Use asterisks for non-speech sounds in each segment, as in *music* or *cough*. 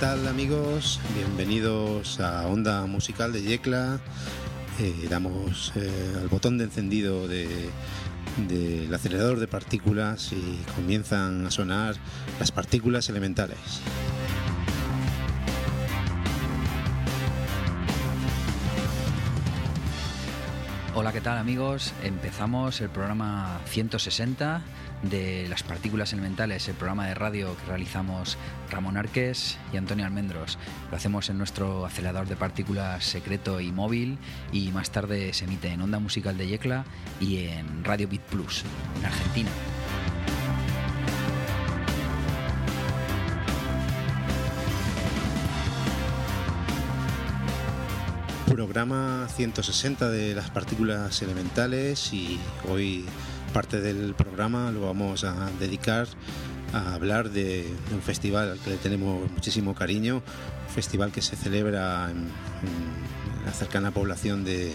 Hola, ¿qué tal amigos? Bienvenidos a Onda Musical de Yecla. Eh, damos eh, al botón de encendido de, del acelerador de partículas y comienzan a sonar las partículas elementales. Hola, ¿qué tal amigos? Empezamos el programa 160 de las partículas elementales, el programa de radio que realizamos Ramón Arques y Antonio Almendros. Lo hacemos en nuestro acelerador de partículas secreto y móvil y más tarde se emite en Onda Musical de Yecla y en Radio Beat Plus, en Argentina. Programa 160 de las partículas elementales y hoy parte del programa lo vamos a dedicar a hablar de, un festival al que le tenemos muchísimo cariño, un festival que se celebra en, la cercana población de,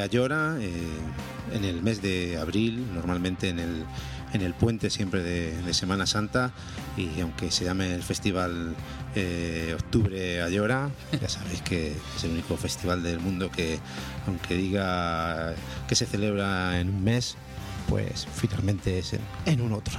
Ayora eh, en el mes de abril, normalmente en el, en el puente siempre de, Semana Santa y aunque se llame el festival eh, Octubre Ayora, ya sabéis que es el único festival del mundo que aunque diga que se celebra en un mes, pues finalmente es en, un otro.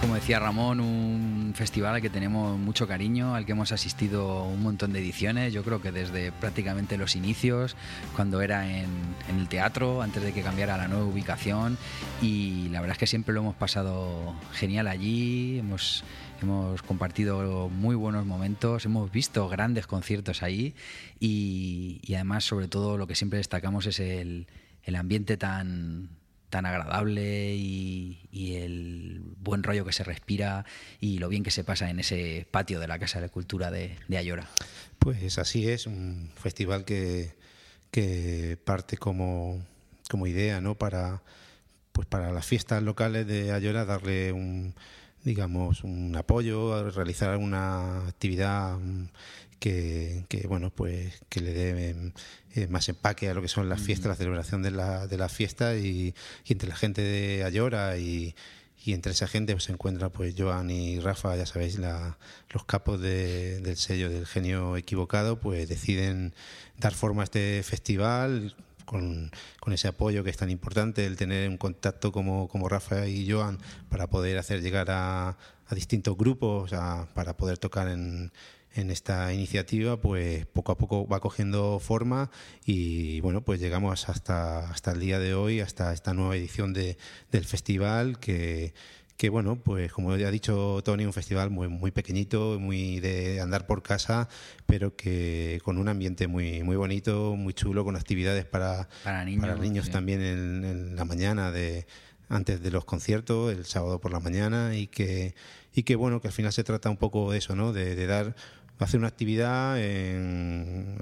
Como decía Ramón, un festival al que tenemos mucho cariño, al que hemos asistido un montón de ediciones, yo creo que desde prácticamente los inicios, cuando era en, en, el teatro, antes de que cambiara la nueva ubicación, y la verdad es que siempre lo hemos pasado genial allí, hemos hemos compartido muy buenos momentos, hemos visto grandes conciertos ahí y, además sobre todo lo que siempre destacamos es el, ambiente tan, tan agradable y, el buen rollo que se respira y lo bien que se pasa en ese patio de la Casa de Cultura de, Ayora. Pues así es, un festival que, que parte como, como idea ¿no? para, pues para las fiestas locales de Ayora darle un digamos, un apoyo, a realizar alguna actividad mm, que, bueno, pues que le dé eh, más empaque a lo que son las fiestas, la celebración de la, de las fiestas y, entre la gente de Ayora y, entre esa gente pues, se encuentra pues Joan y Rafa, ya sabéis, la, los capos del sello del genio equivocado, pues deciden dar forma a este festival con, ese apoyo que es tan importante, el tener un contacto como, como Rafa y Joan para poder hacer llegar a, distintos grupos, para poder tocar en, en esta iniciativa, pues poco a poco va cogiendo forma y bueno, pues llegamos hasta, hasta el día de hoy, hasta esta nueva edición de, del festival que que bueno, pues como ya ha dicho Tony, un festival muy, muy pequeñito, muy de andar por casa, pero que con un ambiente muy, muy bonito, muy chulo, con actividades para, para niños, también en, la mañana de antes de los conciertos, el sábado por la mañana, y que, y que bueno, que al final se trata un poco de eso, ¿no? de, de dar hacer una actividad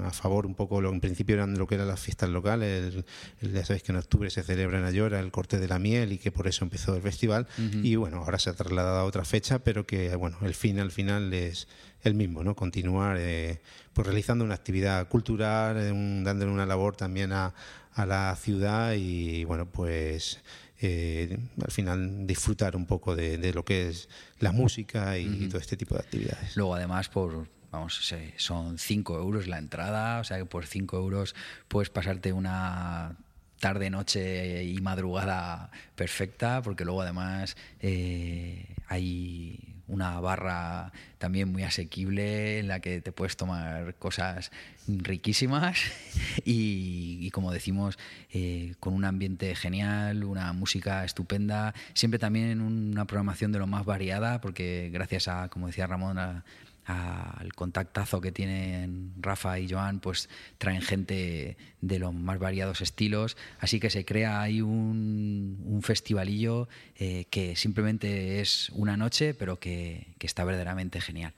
a favor un poco, lo, en principio eran lo que eran las fiestas locales, ya sabéis que en octubre se celebra en Ayora el corte de la miel y que por eso empezó el festival y bueno, ahora se ha trasladado a otra fecha, pero que bueno, el fin al final es el mismo, ¿no? Continuar eh, pues realizando una actividad cultural, dándole una labor también a, a la ciudad y bueno, pues eh, al final disfrutar un poco de, lo que es la música y todo este tipo de actividades. Luego además por vamos, son 5 euros la entrada, o sea que por 5 euros puedes pasarte una tarde, noche y madrugada perfecta, porque luego además eh, hay una barra también muy asequible en la que te puedes tomar cosas riquísimas *laughs* y, como decimos, eh, con un ambiente genial, una música estupenda, siempre también una programación de lo más variada, porque gracias a, como decía Ramón, a, al contactazo que tienen Rafa y Joan, pues traen gente de los más variados estilos. Así que se crea ahí un, festivalillo eh, que simplemente es una noche, pero que, está verdaderamente genial.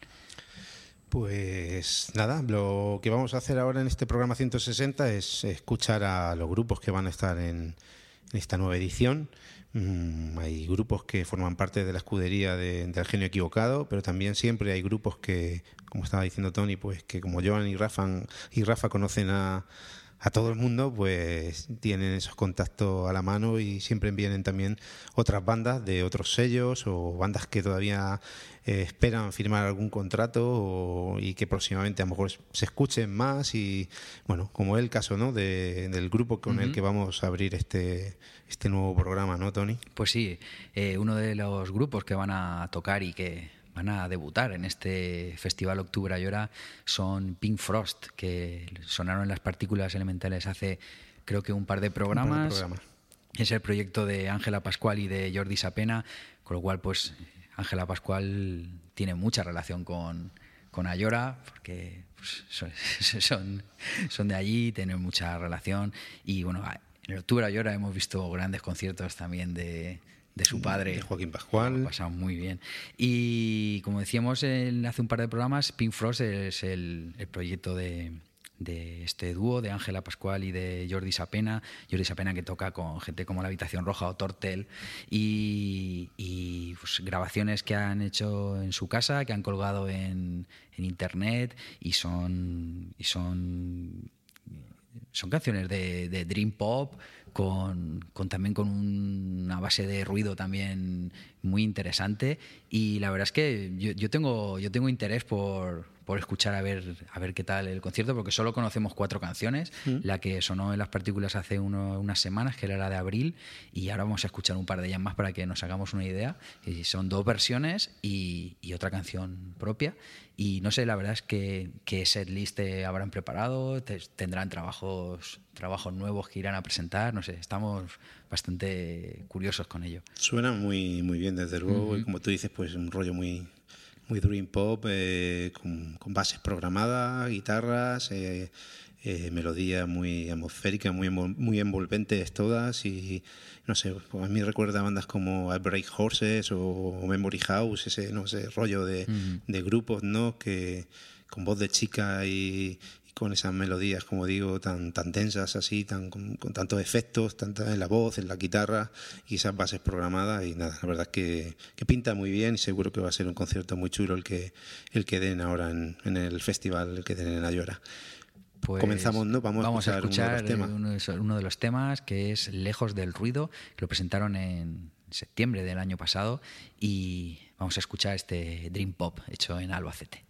Pues nada, lo que vamos a hacer ahora en este programa 160 es escuchar a los grupos que van a estar en esta nueva edición. Mm, hay grupos que forman parte de la escudería de, del genio equivocado, pero también siempre hay grupos que, como estaba diciendo Tony, pues que como Joan y Rafa, y Rafa conocen a, a todo el mundo, pues tienen esos contactos a la mano y siempre vienen también otras bandas de otros sellos o bandas que todavía eh, esperan firmar algún contrato y que próximamente a lo mejor se escuchen más y bueno, como es el caso ¿no? del grupo con el que vamos a abrir este, este nuevo programa, ¿no, Tony? Pues sí, eh, uno de los grupos que van a tocar y que van a debutar en este Festival Octubre Llora son Pink Frost, que sonaron en las partículas elementales hace creo que un par de programas. Es el proyecto de Ángela Pascual y de Jordi Sapena, con lo cual pues Ángela Pascual tiene mucha relación con, con Ayora, porque pues, *laughs* son, son, de allí, tienen mucha relación. Y bueno, en Octubre Ayora hemos visto grandes conciertos también de, de su padre. Joaquín Pascual. Ha pasado muy bien. Y como decíamos hace un par de programas, Pink Frost es el, proyecto de, este dúo de Ángela Pascual y de Jordi Sapena. Jordi Sapena que toca con gente como La Habitación Roja o Tortel y, pues, grabaciones que han hecho en su casa, que han colgado en, internet y son, y son, son canciones de, de Dream Pop con, también con una base de ruido también muy interesante. Y la verdad es que yo, tengo yo tengo interés por, por escuchar a ver a ver qué tal el concierto porque solo conocemos cuatro canciones mm. la que sonó en las partículas hace unas semanas que era la de abril y ahora vamos a escuchar un par de ellas más para que nos hagamos una idea y son dos versiones y, y otra canción propia y no sé, la verdad es que, que setlist habrán preparado, tendrán trabajos, trabajos nuevos que irán a presentar, no sé, estamos bastante curiosos con ello. Suena muy, muy bien, desde luego, y como tú dices, pues un rollo muy, muy dream pop, eh, con, bases programadas, guitarras, eh, eh, melodías muy atmosféricas, muy, muy envolventes todas y no sé, pues a mí recuerda bandas como Break Horses o Memory House, ese, no sé, rollo de, de grupos, ¿no? Que con voz de chica y, con esas melodías, como digo, tan, tan densas así, tan, con, tantos efectos, tanta en la voz, en la guitarra y esas bases programadas y nada, la verdad es que, que, pinta muy bien y seguro que va a ser un concierto muy chulo el que, el que den ahora en, en el festival, el que den en Ayora. Pues Comenzamos, ¿no? Vamos, a escuchar, uno, de uno, de los temas que es Lejos del Ruido, que lo presentaron en septiembre del año pasado y vamos a escuchar este Dream Pop hecho en Albacete.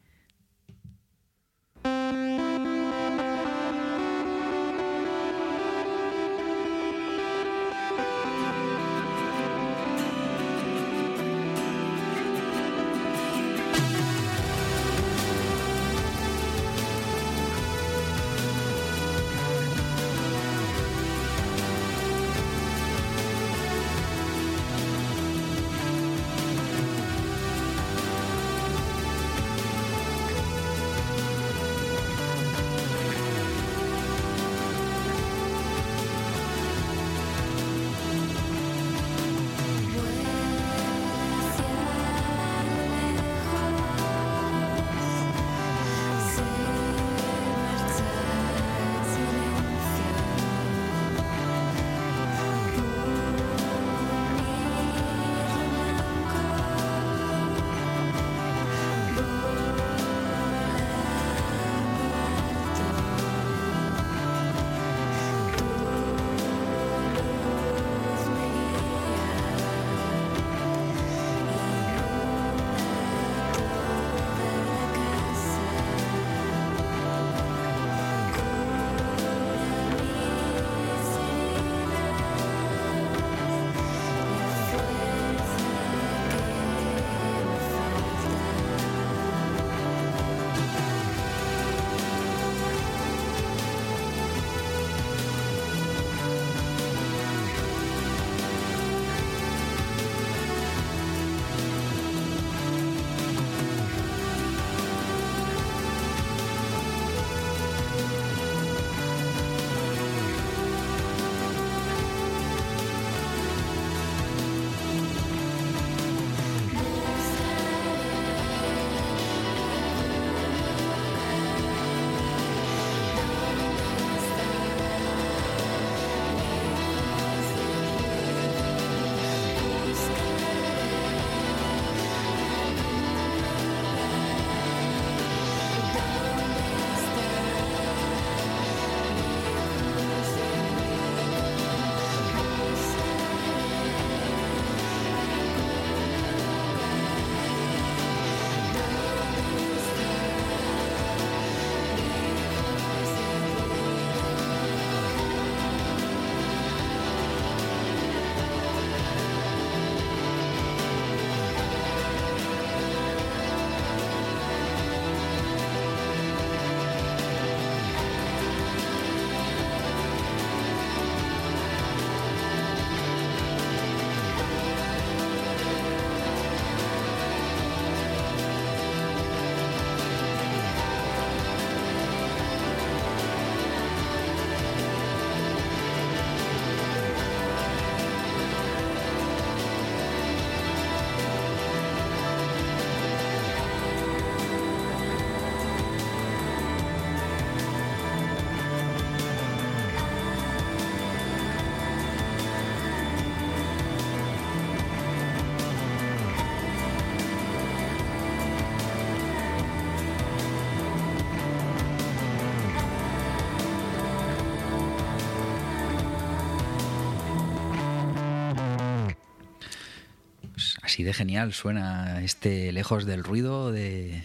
Así de genial suena este Lejos del Ruido de,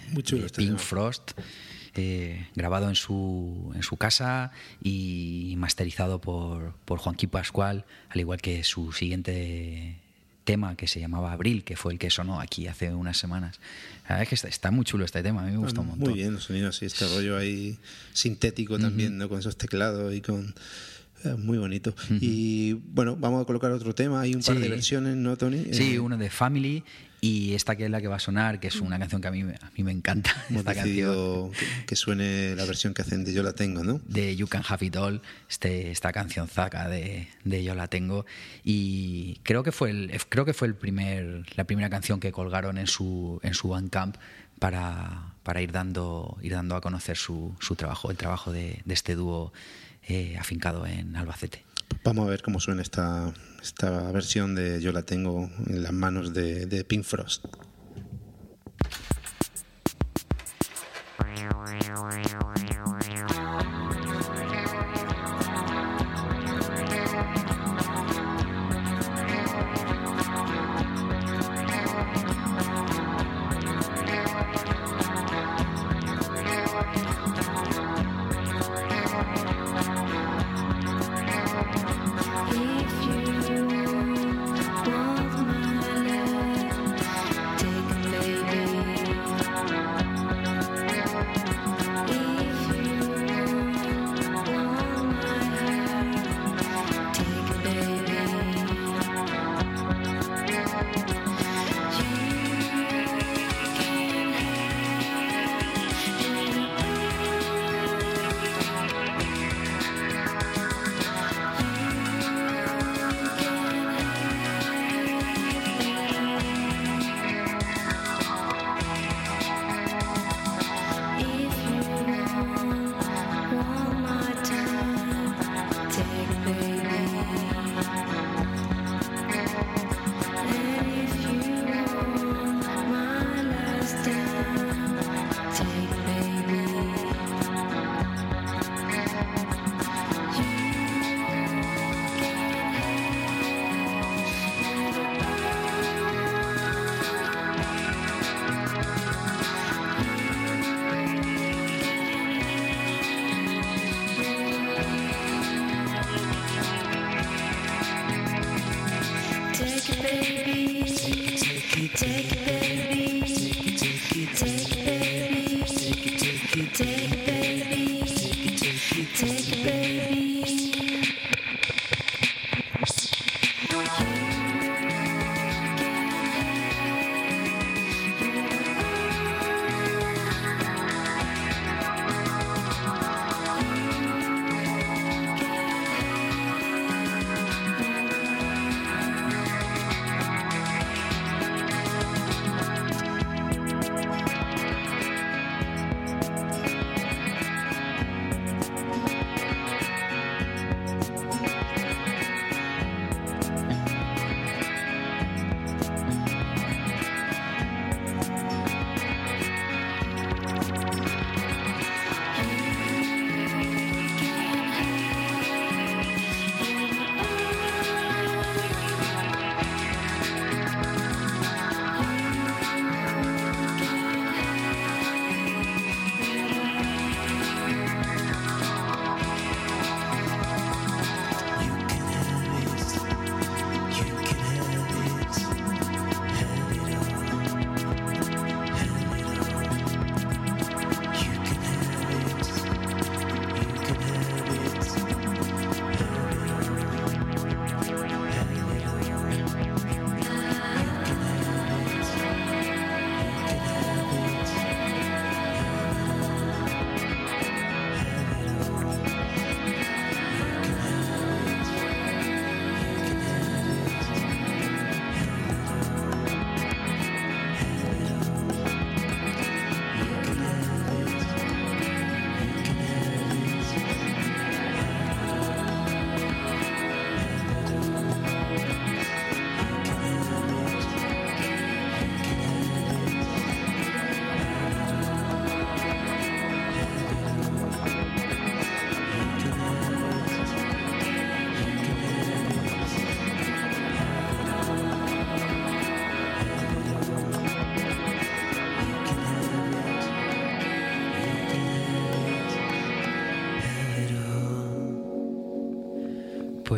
Pink Frost. Eh, grabado en su, en su casa y masterizado por, por Juanqui Pascual, al igual que su siguiente tema que se llamaba Abril, que fue el que sonó aquí hace unas semanas. La verdad es que está, muy chulo este tema, a mí me gusta un montón. Muy bien, los sonidos así, este rollo ahí sintético también, ¿no? Con esos teclados y con muy bonito. Y bueno, vamos a colocar otro tema. Hay un par de versiones, ¿no, Tony? Sí, eh, uno de Family y esta que es la que va a sonar, que es una canción que a mí, a mí me encanta. Hemos esta canción. Que, suene la versión que hacen de Yo la tengo, ¿no? De You Can Have It All, este, esta canción zaca de, de, Yo la tengo. Y creo que fue, el, creo que fue el primer, la primera canción que colgaron en su, en su Bandcamp para, para ir, dando, ir dando a conocer su, su trabajo, el trabajo de, de este dúo eh, afincado en Albacete. Vamos a ver cómo suena esta, esta versión de Yo la tengo en las manos de, de Pink Frost. *laughs*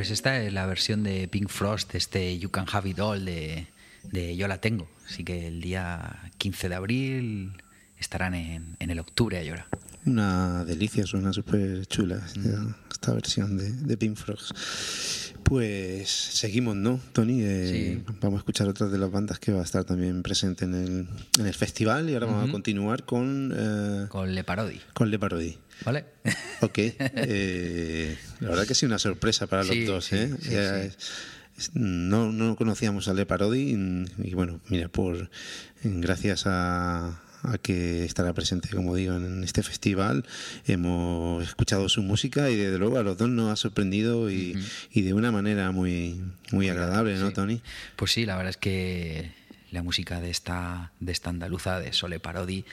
Pues esta es la versión de Pink Frost, este You Can Have It All de, de Yo la tengo. Así que el día 15 de abril estarán en, en el octubre a llorar. Una delicia, suena súper chula esta, esta versión de, de Pink Frogs. Pues seguimos, ¿no, Tony? Eh, Vamos a escuchar otras de las bandas que va a estar también presente en el, en el festival y ahora vamos a continuar con... Eh, con Le Parodi. Con Le Parodi. ¿Vale? *laughs* Ok. Eh, la verdad que sí, una sorpresa para los Sí, dos, ¿eh? sí, sí. no, no conocíamos a Le Parodi y, y bueno, mira, por gracias a, a que estará presente, como digo, en este festival, hemos escuchado su música y desde luego a los dos nos ha sorprendido y, y de una manera muy, muy agradable, ¿no, Sí. Tony? Pues sí, la verdad es que la música de esta, de esta andaluza, de Sole Parodi,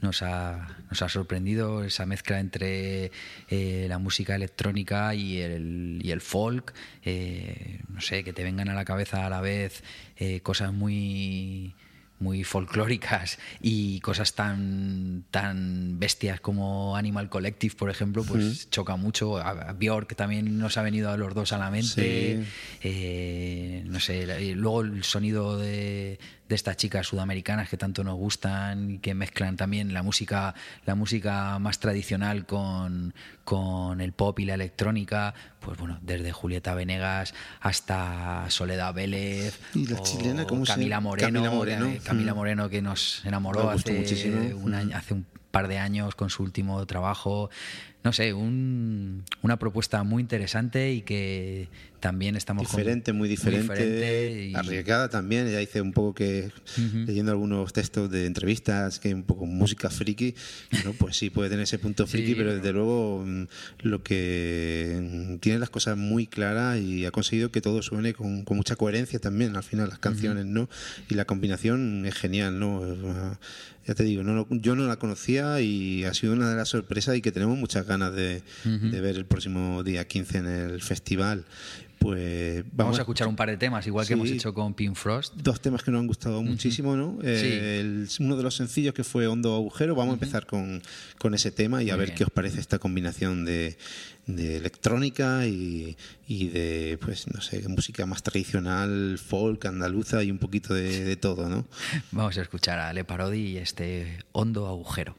nos ha, nos ha sorprendido esa mezcla entre eh, la música electrónica y el, y el folk. eh, no sé, que te vengan a la cabeza a la vez eh, cosas muy muy folclóricas y cosas tan tan bestias como Animal Collective, por ejemplo, pues choca mucho. A- Björk también nos ha venido a los dos a la mente. Sí. Eh, no sé, luego el sonido de, de estas chicas sudamericanas que tanto nos gustan y que mezclan también la música, la música más tradicional con, con el pop y la electrónica, pues bueno, desde Julieta Venegas hasta Soledad Vélez, Y la o chilena, ¿cómo Camila Moreno, Camila Moreno. que- Camila Mm. Moreno que nos enamoró Me gustó hace muchísimo. un año, hace un par de años con su último trabajo. No sé, un- una propuesta muy interesante y que también estamos con- Diferente, muy diferente, diferente y- arriesgada también. Ya hice un poco que, leyendo algunos textos de entrevistas, que un poco música friki, bueno, pues sí, puede tener ese punto friki, Sí, pero desde luego mm, lo que mm, tiene las cosas muy claras y ha conseguido que todo suene con, con mucha coherencia también, al final, las canciones, ¿no? Y la combinación es genial, ¿no? Ya te digo, no yo no la conocía y ha sido una de las sorpresas y que tenemos muchas ganas de, de ver el próximo día 15 en el festival. Pues vamos, Vamos a escuchar un par de temas, igual que hemos hecho con Pink Frost. dos temas que nos han gustado muchísimo, ¿no? Eh, el- uno de los sencillos que fue Hondo Agujero. Vamos a empezar con, con ese tema y a Muy ver bien. qué os parece esta combinación de, de electrónica y, y de, pues, no sé, música más tradicional, folk, andaluza y un poquito de, de todo, ¿no? *laughs* Vamos a escuchar a Le Parodi y este hondo agujero.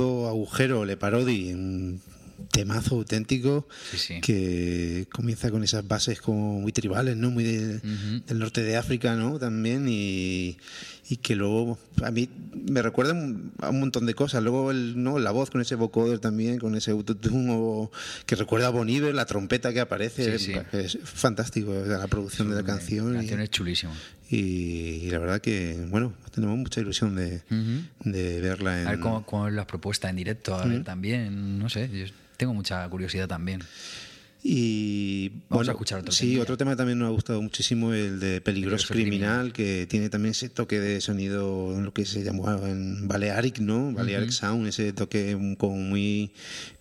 Agujero, Le Parodi, un temazo auténtico Sí, sí. que comienza con esas bases como muy tribales, ¿no? Muy de- Ujú. del norte de África, ¿no? También y, y que luego a mí me recuerda a un montón de cosas. Luego el, ¿no? la voz con ese vocoder también, con ese autotune o- que recuerda a Bon Iver, la trompeta que aparece, Sí, es, fantástico o sea, la producción de la canción. La y- canción es chulísima. y, y la verdad que, bueno, tenemos mucha ilusión de, Ujú. de verla en... A ver cómo, cómo es la propuesta en directo, a ver también, no sé, yo tengo mucha curiosidad también. Y Vamos bueno, a escuchar otro Sí, otro tema también nos ha gustado muchísimo, el de Peligroso, Peligroso Criminal, que tiene también ese toque de sonido, en lo que se llamó en Balearic, ¿no? Balearic Sound, ese toque como muy,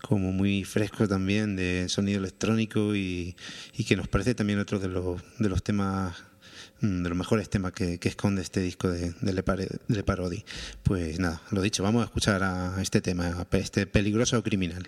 como muy fresco también de sonido electrónico y, y que nos parece también otro de los, de los temas mm, de los mejores temas que, que esconde este disco de, de, Le Pare- Le Parodi. Pues nada, lo dicho, vamos a escuchar a este tema, a este peligroso criminal.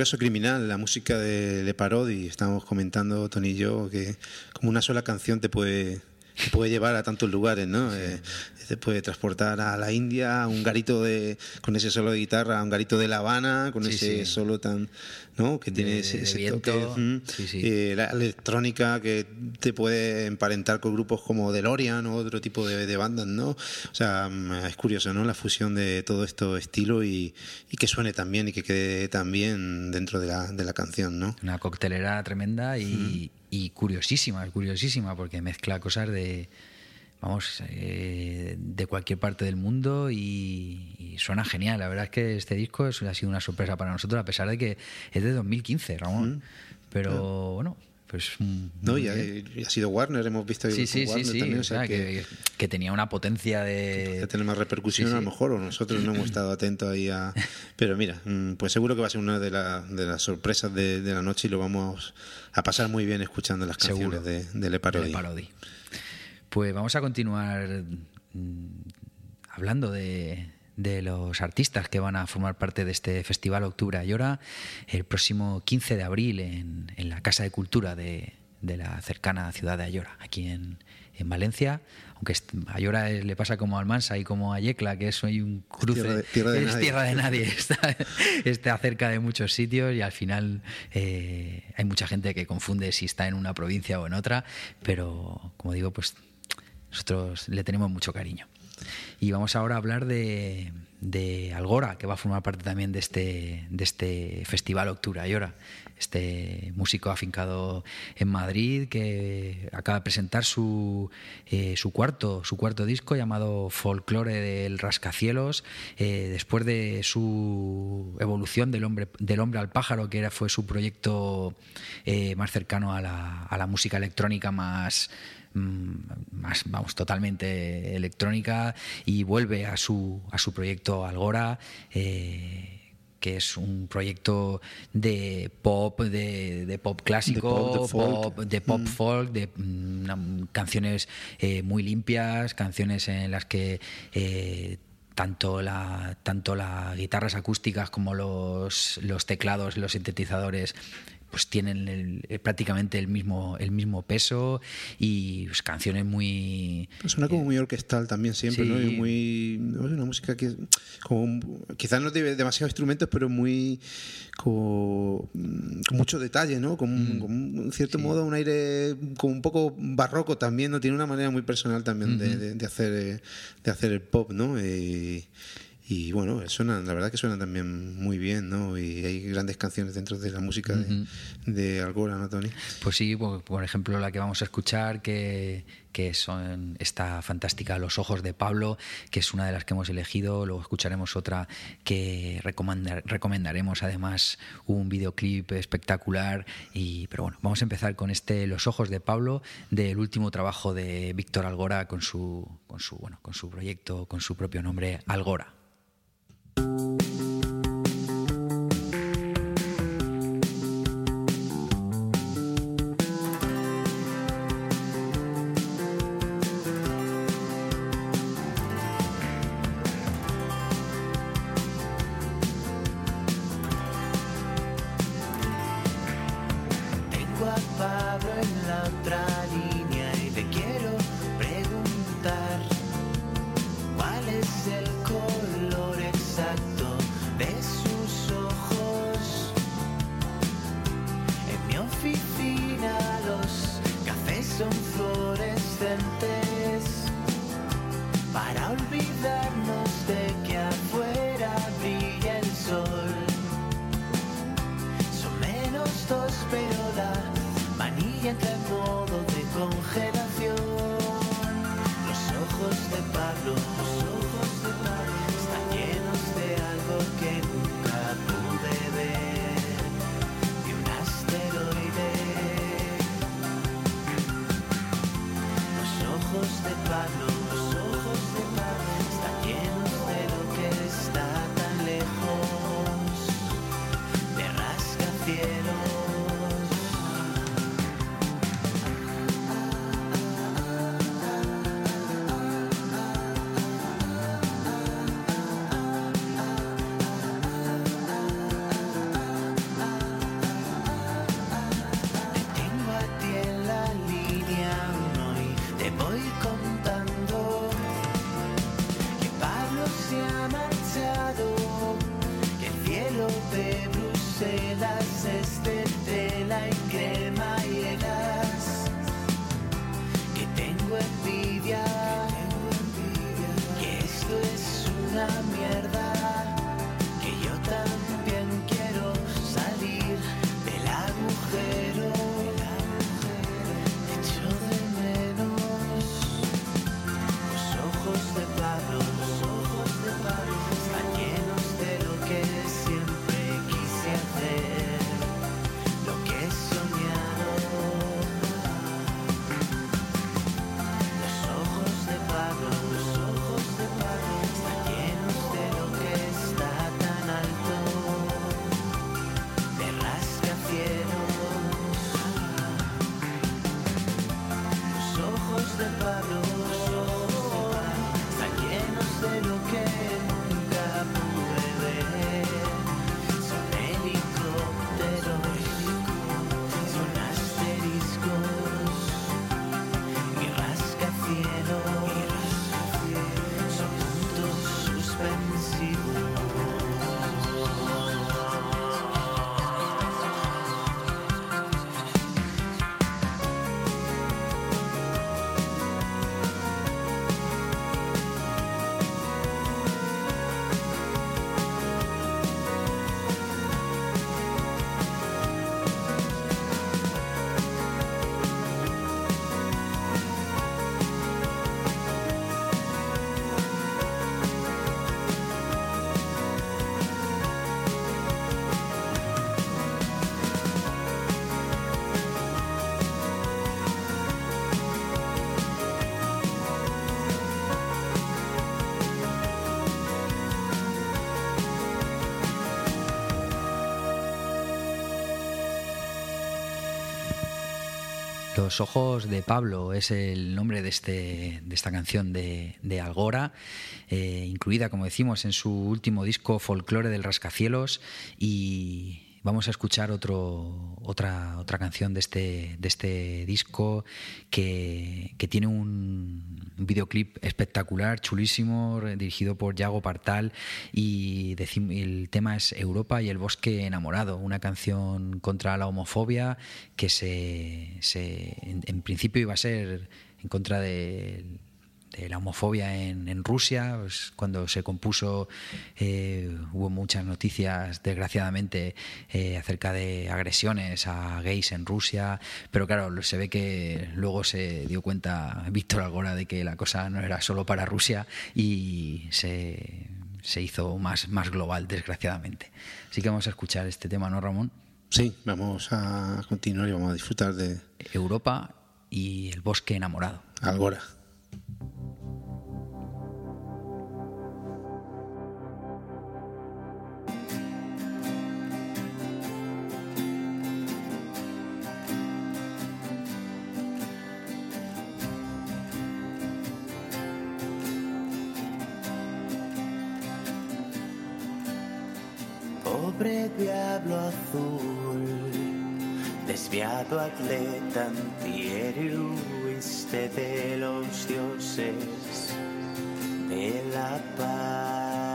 Peligroso Criminal, la música de, de Parodi. Estábamos comentando, Tony y yo, que como una sola canción te puede, te puede llevar a tantos lugares, ¿no? Eh, te puede transportar a la India, a un garito de, con ese solo de guitarra, a un garito de La Habana, con Sí, ese sí. solo tan, ¿no? Que tiene De- ese, de ese toque. mm. Sí. Eh, la electrónica que te puede emparentar con grupos como DeLorean o otro tipo de, de bandas, ¿no? O sea, mm, es curioso, ¿no? La fusión de todo esto estilo y, y que suene tan bien y que quede tan bien dentro de la, de la canción, ¿no? Una coctelera tremenda y, y curiosísima, curiosísima, porque mezcla cosas de, vamos, eh, de cualquier parte del mundo y, y suena genial. La verdad es que este disco es- ha sido una sorpresa para nosotros, a pesar de que es de 2015, Ramón. Pero bueno, pues... mm, ¿no? Y ha, bien. y ha sido Warner, hemos visto Sí, sí, Warner sí. también, o sea que, que, que tenía una potencia que de... tener más repercusión a lo mejor, o nosotros no hemos *clears throat* estado atentos ahí a... Pero mira, mm, pues seguro que va a ser una de, la- de las sorpresas de, de la noche y lo vamos a pasar muy bien escuchando las Seguro. canciones de, de Le Parodi. Parodi. Pues vamos a continuar mm, hablando de, de los artistas que van a formar parte de este Festival Octubre Ayora el próximo 15 de abril en, en la Casa de Cultura de, de la cercana ciudad de Ayora, aquí en, en Valencia. Aunque Ayora eh, le pasa como a Almansa y como a Yecla, que es hoy un cruce. tierra de- tierra de es nadie. tierra de nadie. *laughs* Está, está cerca de muchos sitios y al final eh, hay mucha gente que confunde si está en una provincia o en otra, pero como digo, pues nosotros le tenemos mucho cariño. Y vamos ahora a hablar de, de Algora, que va a formar parte también de este, de este festival Octubre Ayora. Este músico afincado en Madrid que acaba de presentar su, eh, su, cuarto, su cuarto disco llamado Folklore del Rascacielos, eh, después de su evolución del hombre, del hombre al pájaro, que era, fue su proyecto eh, más cercano a la, a la música electrónica más, más, vamos, totalmente electrónica y vuelve a su, a su proyecto Algora, eh, que es un proyecto de pop, de, de pop clásico, De pop, de folk. pop, de pop folk, de mm, canciones eh, muy limpias, canciones en las que eh, tanto la tanto las guitarras acústicas como los, los teclados, los sintetizadores pues tienen el- eh, prácticamente el mismo el mismo peso y pues, canciones muy Pues Suena como muy orquestal también siempre, ¿no? Y muy. no sé, una música que. Como, quizás no tiene demasiados instrumentos, pero muy. Como, mm, con mucho detalle, ¿no? Con, Mm. con un- en cierto modo, un aire como un poco barroco también, ¿no? Tiene una manera muy personal también de, de- de hacer, eh, de hacer el pop, ¿no? Y, bueno, suenan, la verdad que suenan también muy bien, ¿no? Y hay grandes canciones dentro de la música de, de Algora, ¿no, Tony? Pues sí, por, por ejemplo, la que vamos a escuchar, que, que son esta fantástica Los Ojos de Pablo, que es una de las que hemos elegido. Luego escucharemos otra que recomendar- recomendaremos, además, un videoclip espectacular. Y, pero bueno, vamos a empezar con este Los Ojos de Pablo, del último trabajo de Víctor Algora con su, con su, bueno, con su proyecto, con su propio nombre, Algora. Thank you. Los ojos de Pablo es el nombre de, este, de esta canción de, de Algora, eh, incluida, como decimos, en su último disco Folklore del Rascacielos. Y vamos a escuchar otro, otra, otra canción de este, de este disco que, que tiene un videoclip espectacular, chulísimo, dirigido por Yago Partal. Y el tema es Europa y el bosque enamorado, una canción contra la homofobia que se, se- en, en principio iba a ser en contra de, de la homofobia en, en Rusia. Pues, cuando se compuso eh, hubo muchas noticias, desgraciadamente, eh, acerca de agresiones a gays en Rusia. Pero claro, se ve que luego se dio cuenta Víctor Algora de que la cosa no era solo para Rusia y se, se hizo más, más global, desgraciadamente. Así que vamos a escuchar este tema, ¿no, Ramón? Sí, vamos a continuar y vamos a disfrutar de Europa y el bosque enamorado. Algora. Diablo azul, desviado atleta antihéroe de los dioses de la patria.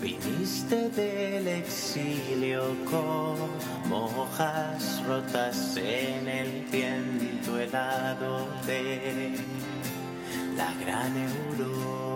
Viniste del exilio como hojas rotas en el viento helado de la gran Europa.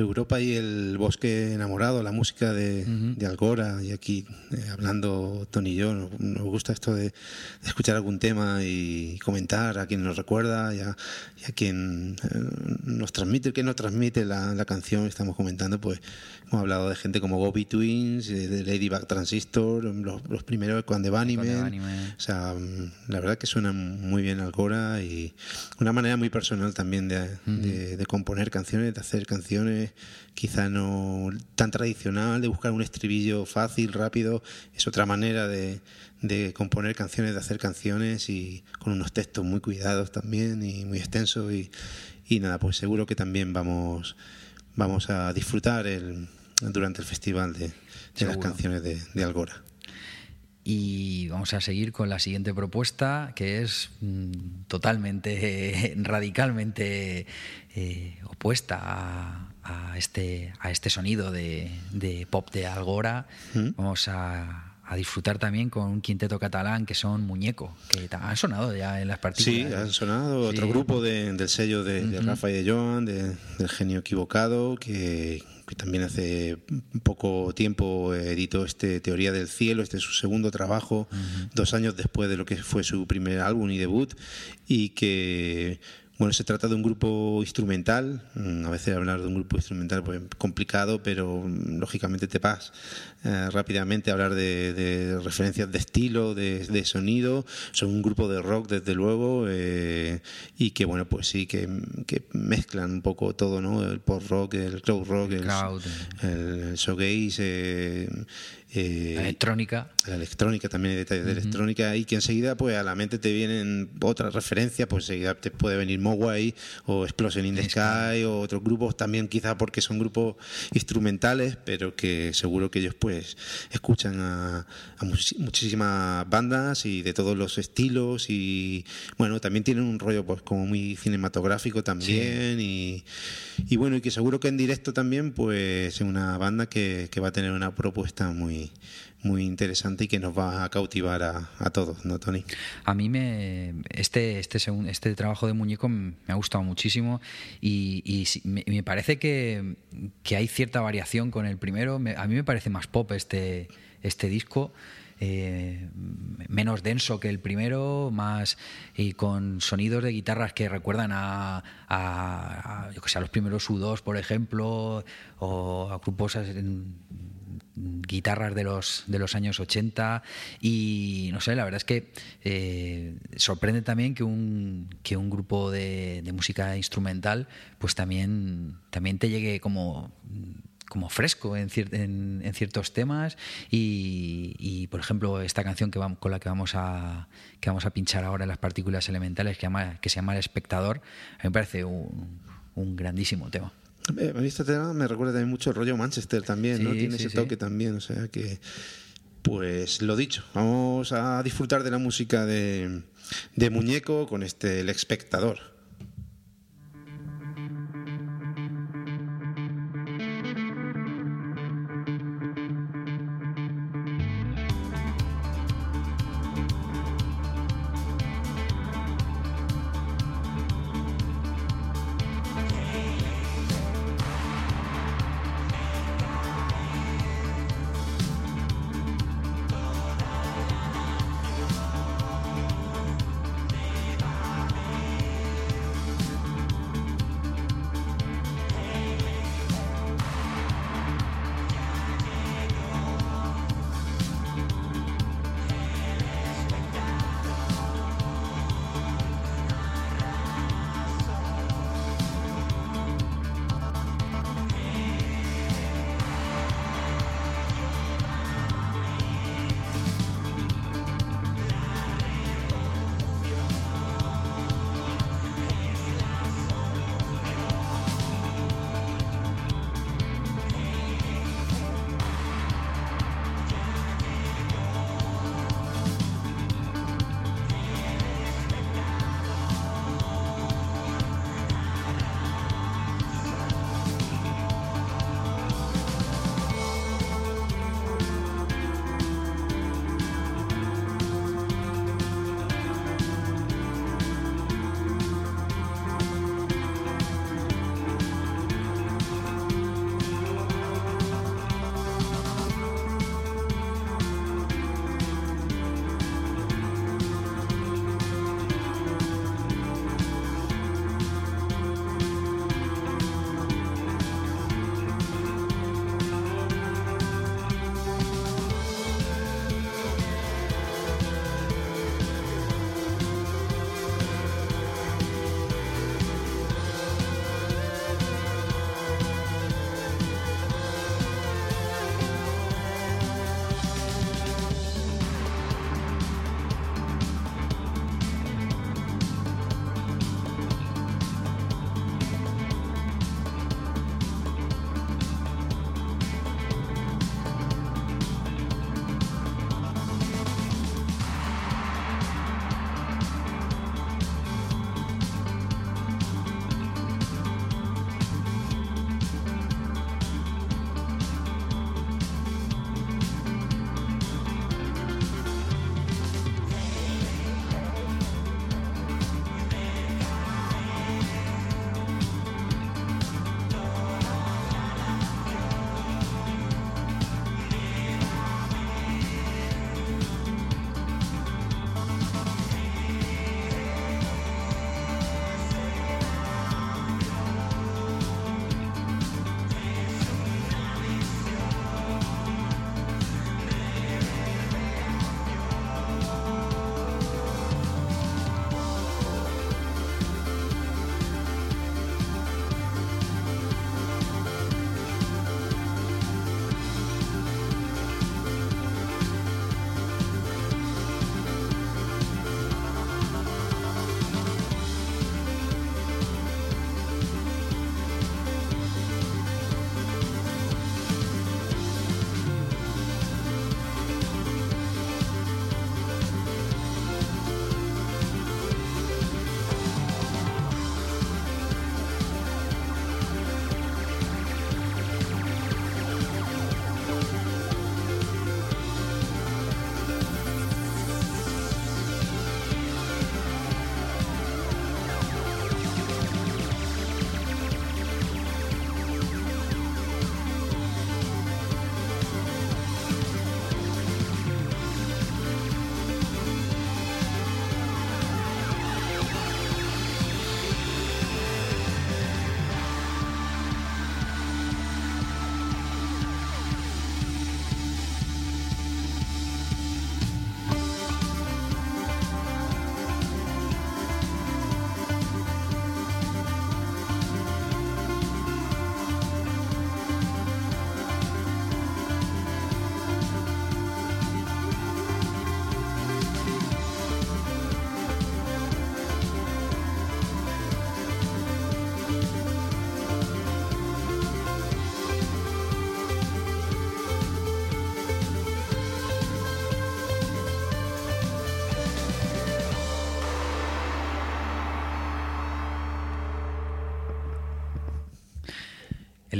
Europa y el bosque enamorado, la música de, de Algora, y aquí eh, hablando Tony y yo, nos, nos gusta esto de, de escuchar algún tema y comentar a quien nos recuerda y a, y a quien eh, nos transmite, que nos transmite la, la canción, estamos comentando, pues hemos hablado de gente como Bobby Twins, de Ladybug Transistor, los, los primeros Bunnymen, Bunnymen. o sea, la verdad que suena muy bien Algora y una manera muy personal también de componer canciones, de hacer canciones, quizá no tan tradicional, de buscar un estribillo fácil, rápido, es otra manera de, de componer canciones, de hacer canciones y con unos textos muy cuidados también y muy extensos y, y nada, pues seguro que también vamos, vamos a disfrutar el, durante el festival de, de las canciones de, de Algora. Y vamos a seguir con la siguiente propuesta, que es mm, totalmente, *laughs* radicalmente eh, opuesta a, a este, a este sonido de, de pop de Algora. ¿Mm? Vamos a, a disfrutar también con un quinteto catalán que son Muñeco, que han sonado ya en las Sí, partículas. han sonado otro Sí. grupo de- del sello de, de Ujú. Rafa y de Joan, de- del genio equivocado, que, que también hace poco tiempo editó este Teoría del Cielo, este es su segundo trabajo, dos años después de lo que fue su primer álbum y debut, y que bueno, se trata de un grupo instrumental. Mm, A veces hablar de un grupo instrumental pues, es complicado, pero mm, lógicamente te vas eh, rápidamente a hablar de, de referencias de estilo, de, de sonido. Son un grupo de rock, desde luego, eh, y que, bueno, pues sí, que, que mezclan un poco todo, ¿no? El pop rock, el crowd rock, el, el, el shoegaze, eh, eh, La electrónica. la electrónica también hay detalles de electrónica y que enseguida pues a la mente te vienen otras referencias pues enseguida te puede venir Mogwai o Explosion in the Sky o otros grupos también quizá porque son grupos instrumentales pero que seguro que ellos pues escuchan a, muchísimas bandas y de todos los estilos y bueno también tienen un rollo pues como muy cinematográfico también y, y bueno y que seguro que en directo también pues es una banda que, que va a tener una propuesta muy muy interesante y que nos va a cautivar a, a todos, ¿no, Tony? A mí me este este este trabajo de muñeco me ha gustado muchísimo y, me, parece que, que hay cierta variación con el primero. Me- a mí me parece más pop este este disco. eh, menos denso que el primero, más y con sonidos de guitarras que recuerdan a, a- a los primeros U2, por ejemplo, o a grupos en- guitarras de los de los años 80 y no sé la verdad es que eh, sorprende también que un que un grupo de, música instrumental pues también también te llegue como como fresco en, cier- en- ciertos temas y, por ejemplo esta canción que vamos, con la que vamos a que vamos a pinchar ahora en las partículas elementales que, se llama El espectador a mí me parece un, un grandísimo tema A mí este tema me recuerda también mucho el rollo Manchester también, ¿no? Tiene sí, ese sí. toque también, o sea que... Pues lo dicho, vamos a disfrutar de la música de, de Muñeco con este El Espectador.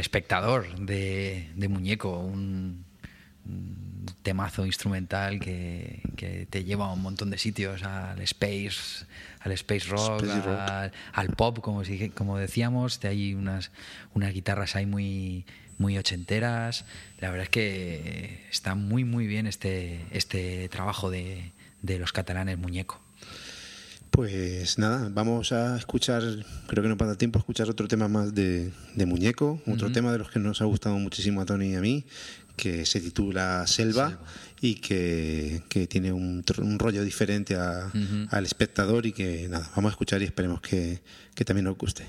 El espectador de, de Muñeco, un, un temazo instrumental que, que te lleva a un montón de sitios, al space, al space rock, Space rock. Al, al pop, como, si- como decíamos, de hay unas, unas guitarras ahí muy, muy ochenteras. La verdad es que está muy muy bien este, este trabajo de, de los catalanes Muñeco. Pues nada, vamos a escuchar, creo que no pasa tiempo, a escuchar otro tema más de, de Muñeco, otro tema de los que nos ha gustado muchísimo a Tony y a mí, que se titula Selva, y que, que tiene un, un rollo diferente a- al espectador y que nada, vamos a escuchar y esperemos que, que también nos guste.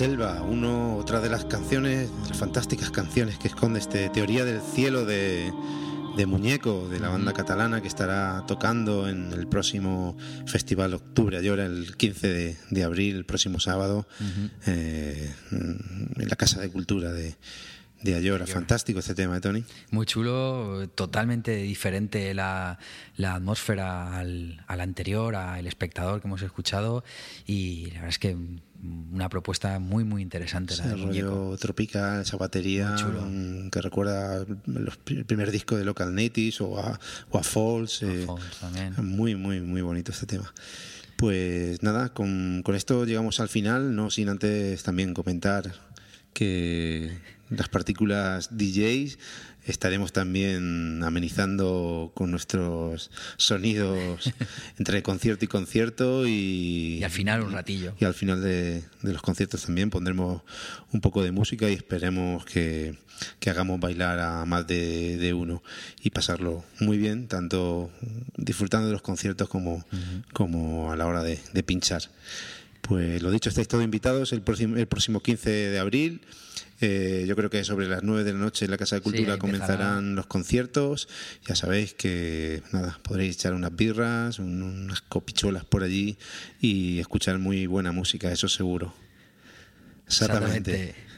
Selva, uno, otra de las canciones, de las fantásticas canciones que esconde este Teoría del Cielo de, de Muñeco, de la banda catalana que estará tocando en el próximo Festival Octubre Ayora, el 15 de, de abril, el próximo sábado, eh, en la Casa de Cultura de, de Ayora. Fantástico este tema, ¿eh, Tony? Muy chulo, totalmente diferente la, la atmósfera al, al anterior, al espectador que hemos escuchado y la verdad es que una propuesta muy muy interesante la de Muñeco. rollo tropical, esa batería mm, que recuerda los, el primer disco de Local Natives o a, o a Falls. eh, Falls. Muy, muy, muy bonito este tema. Pues nada, con, con esto llegamos al final, no sin antes también comentar que las partículas DJs estaremos también amenizando con nuestros sonidos *laughs* entre concierto y concierto y, Y al final un ratillo. y al final de, de los conciertos también pondremos un poco de música y esperemos que, que hagamos bailar a más de, de uno y pasarlo muy bien, tanto disfrutando de los conciertos como, como a la hora de, de pinchar. Pues lo dicho, estáis todos invitados el próximo, el próximo 15 de abril. Eh, yo creo que sobre las 9 de la noche en la Casa de Cultura comenzarán los conciertos. Ya sabéis que nada, podréis echar unas birras, un- unas copichuelas por allí y escuchar muy buena música, eso seguro. Exactamente. Exactamente.